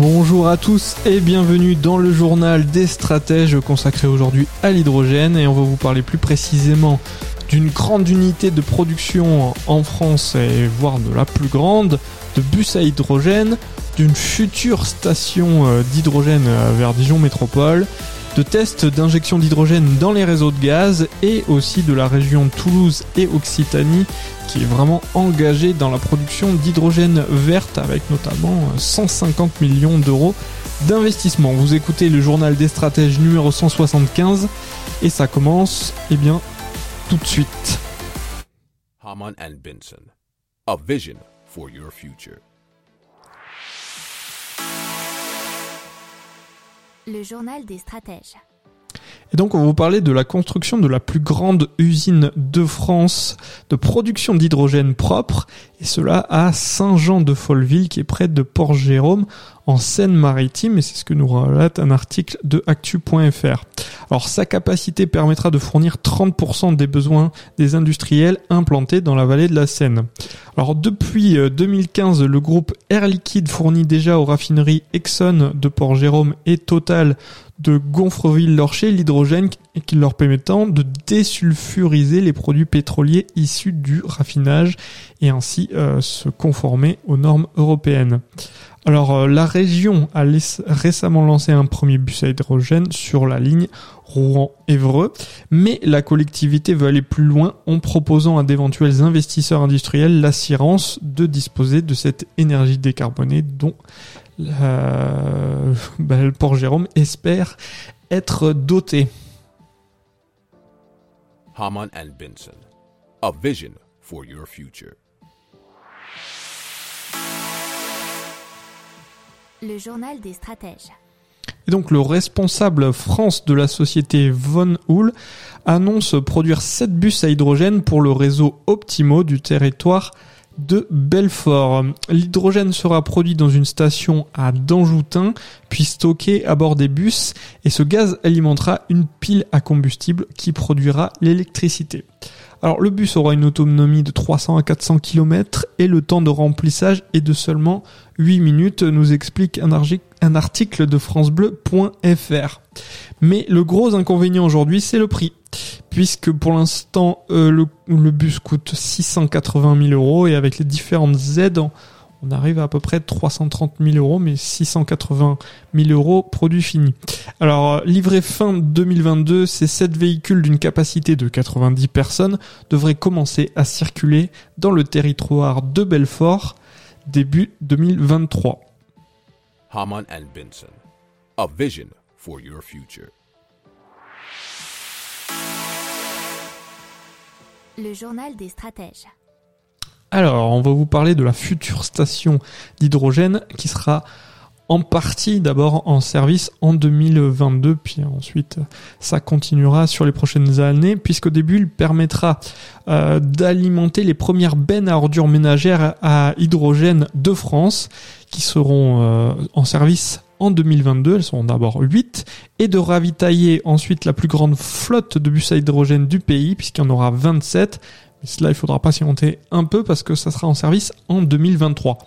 Bonjour à tous et bienvenue dans le journal des stratèges consacré aujourd'hui à l'hydrogène et on va vous parler plus précisément d'une grande unité de production en France et voire de la plus grande de bus à hydrogène, d'une future station euh, d'hydrogène euh, vers Dijon Métropole, de tests d'injection d'hydrogène dans les réseaux de gaz et aussi de la région Toulouse et Occitanie qui est vraiment engagée dans la production d'hydrogène verte avec notamment 150 millions d'euros d'investissement. Vous écoutez le journal des stratèges numéro 175 et ça commence eh bien tout de suite. Le journal des stratèges. Et donc on va vous parler de la construction de la plus grande usine de France de production d'hydrogène propre, et cela à Saint-Jean-de-Folleville qui est près de Port-Jérôme en Seine-Maritime, et c'est ce que nous relate un article de actu.fr. Alors sa capacité permettra de fournir 30% des besoins des industriels implantés dans la vallée de la Seine. Alors depuis 2015, le groupe Air Liquide fournit déjà aux raffineries Exxon de Port-Jérôme et Total de Gonfreville-Lorcher l'hydrogène qui leur permettant de désulfuriser les produits pétroliers issus du raffinage et ainsi euh, se conformer aux normes européennes. Alors euh, la région a récemment lancé un premier bus à hydrogène sur la ligne Rouen-Évreux, mais la collectivité veut aller plus loin en proposant à d'éventuels investisseurs industriels l'assurance de disposer de cette énergie décarbonée dont euh, bah, le Port Jérôme espère être doté. Haman and Benson, a vision for your future. Le journal des stratèges. Et donc le responsable France de la société Von Hull annonce produire 7 bus à hydrogène pour le réseau Optimo du territoire de Belfort. L'hydrogène sera produit dans une station à Danjoutin, puis stocké à bord des bus, et ce gaz alimentera une pile à combustible qui produira l'électricité. Alors le bus aura une autonomie de 300 à 400 km et le temps de remplissage est de seulement 8 minutes, nous explique un, article de francebleu.fr. Mais le gros inconvénient aujourd'hui, c'est le prix. Puisque pour l'instant, euh, le, bus coûte 680 000 euros et avec les différentes aides, on arrive à à peu près 330 000 euros, mais 680 000 euros produit fini. Alors, euh, livré fin 2022, ces 7 véhicules d'une capacité de 90 personnes devraient commencer à circuler dans le territoire de Belfort début 2023. Haman and Benson, a vision for your future. Le journal des stratèges. Alors, on va vous parler de la future station d'hydrogène qui sera en partie d'abord en service en 2022, puis ensuite ça continuera sur les prochaines années, puisqu'au début il permettra euh, d'alimenter les premières bennes à ordures ménagères à hydrogène de France, qui seront euh, en service en 2022, elles sont d'abord 8, et de ravitailler ensuite la plus grande flotte de bus à hydrogène du pays, puisqu'il y en aura 27, mais cela il faudra patienter un peu parce que ça sera en service en 2023.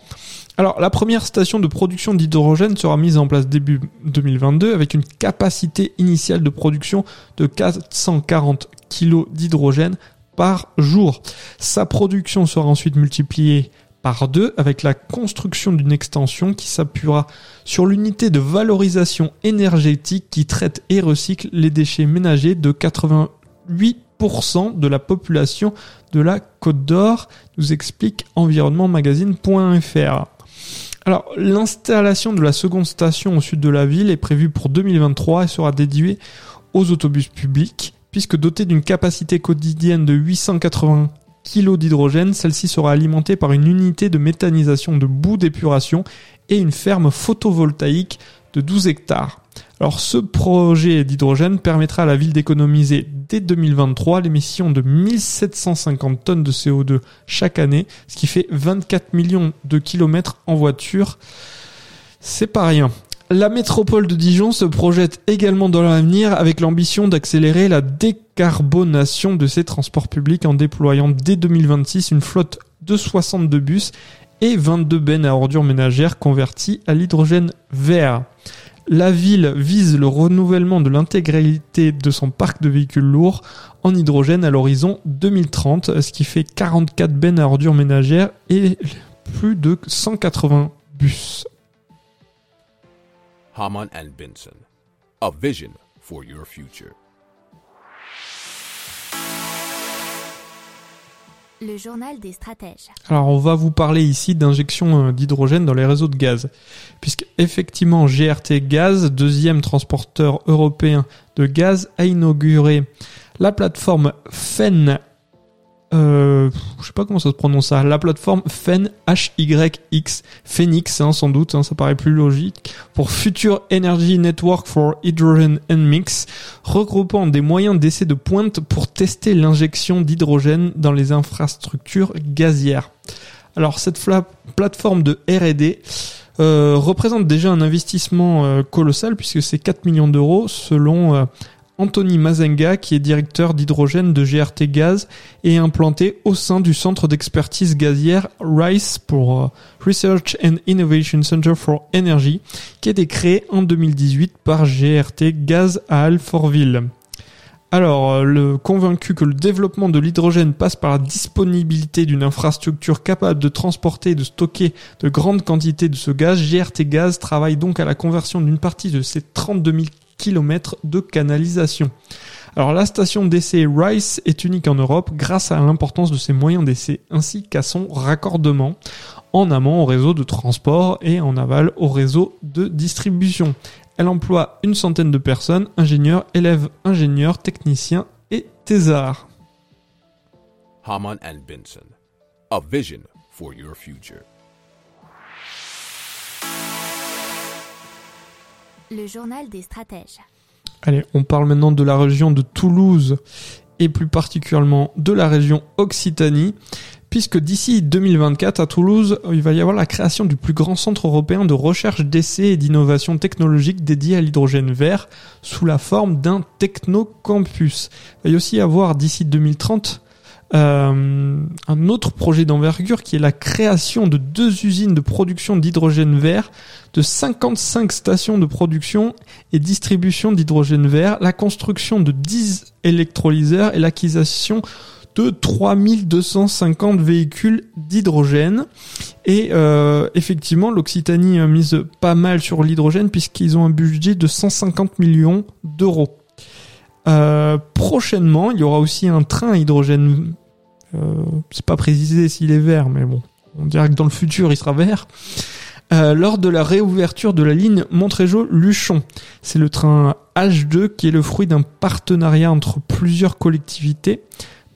Alors, la première station de production d'hydrogène sera mise en place début 2022 avec une capacité initiale de production de 440 kg d'hydrogène par jour. Sa production sera ensuite multipliée par deux avec la construction d'une extension qui s'appuiera sur l'unité de valorisation énergétique qui traite et recycle les déchets ménagers de 88% de la population de la Côte d'Or, nous explique environnementmagazine.fr. Alors, l'installation de la seconde station au sud de la ville est prévue pour 2023 et sera dédiée aux autobus publics, puisque dotée d'une capacité quotidienne de 880 kg d'hydrogène. Celle-ci sera alimentée par une unité de méthanisation de boue d'épuration et une ferme photovoltaïque de 12 hectares. Alors ce projet d'hydrogène permettra à la ville d'économiser dès 2023 l'émission de 1750 tonnes de CO2 chaque année, ce qui fait 24 millions de kilomètres en voiture. C'est pas rien. La métropole de Dijon se projette également dans l'avenir avec l'ambition d'accélérer la décarbonation de ses transports publics en déployant dès 2026 une flotte de 62 bus et 22 bennes à ordures ménagères converties à l'hydrogène vert. La ville vise le renouvellement de l'intégralité de son parc de véhicules lourds en hydrogène à l'horizon 2030, ce qui fait 44 bennes à ordures ménagères et plus de 180 bus. Haman. A vision for your future. Le journal des stratèges. Alors on va vous parler ici d'injection euh, d'hydrogène dans les réseaux de gaz, puisque effectivement GRT Gaz, deuxième transporteur européen de gaz, a inauguré la plateforme FEN euh, je sais pas comment ça se prononce ça, la plateforme FEN HYX, Phoenix hein, sans doute, hein, ça paraît plus logique, pour Future Energy Network for Hydrogen and Mix, regroupant des moyens d'essai de pointe pour tester l'injection d'hydrogène dans les infrastructures gazières. Alors cette plateforme de R&D euh, représente déjà un investissement euh, colossal puisque c'est 4 millions d'euros selon euh, Anthony Mazenga, qui est directeur d'hydrogène de GRT Gaz, est implanté au sein du centre d'expertise gazière RICE pour euh, Research and Innovation Center for Energy, qui a été créé en 2018 par GRT Gaz à Alfortville. Alors, euh, le convaincu que le développement de l'hydrogène passe par la disponibilité d'une infrastructure capable de transporter et de stocker de grandes quantités de ce gaz, GRT Gaz travaille donc à la conversion d'une partie de ces 32 000 km de canalisation. Alors la station d'essai Rice est unique en Europe grâce à l'importance de ses moyens d'essai ainsi qu'à son raccordement en amont au réseau de transport et en aval au réseau de distribution. Elle emploie une centaine de personnes, ingénieurs, élèves, ingénieurs, techniciens et thésards. Haman and Benson. A vision for your future. Le journal des stratèges. Allez, on parle maintenant de la région de Toulouse et plus particulièrement de la région Occitanie, puisque d'ici 2024 à Toulouse, il va y avoir la création du plus grand centre européen de recherche, d'essai et d'innovation technologique dédié à l'hydrogène vert sous la forme d'un technocampus. Il va y aussi avoir d'ici 2030 euh, un autre projet d'envergure qui est la création de deux usines de production d'hydrogène vert, de 55 stations de production et distribution d'hydrogène vert, la construction de 10 électrolyseurs et l'acquisition de 3250 véhicules d'hydrogène. Et euh, effectivement, l'Occitanie mise pas mal sur l'hydrogène puisqu'ils ont un budget de 150 millions d'euros. Euh, prochainement, il y aura aussi un train à hydrogène c'est pas précisé s'il est vert, mais bon, on dirait que dans le futur il sera vert. Euh, lors de la réouverture de la ligne Montrégeau-Luchon. C'est le train H2 qui est le fruit d'un partenariat entre plusieurs collectivités,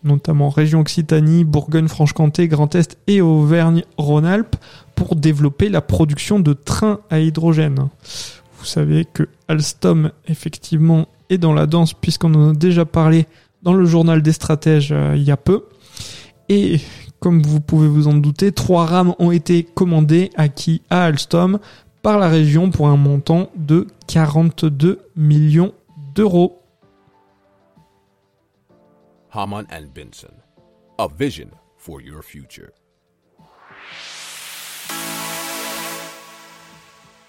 notamment Région Occitanie, Bourgogne-Franche-Comté, Grand Est et Auvergne-Rhône-Alpes, pour développer la production de trains à hydrogène. Vous savez que Alstom, effectivement, est dans la danse puisqu'on en a déjà parlé dans le journal des stratèges euh, il y a peu. Et comme vous pouvez vous en douter, trois rames ont été commandées acquis à Alstom par la région pour un montant de 42 millions d'euros. Haman and Benson. A vision for your future.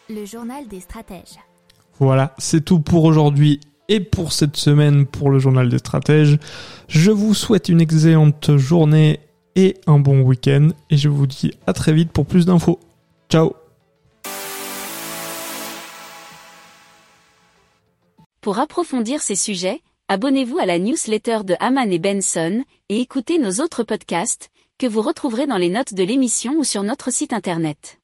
Le journal des stratèges. Voilà, c'est tout pour aujourd'hui et pour cette semaine pour le journal des stratèges. Je vous souhaite une excellente journée et un bon week-end et je vous dis à très vite pour plus d'infos. Ciao Pour approfondir ces sujets, abonnez-vous à la newsletter de Haman et Benson et écoutez nos autres podcasts que vous retrouverez dans les notes de l'émission ou sur notre site internet.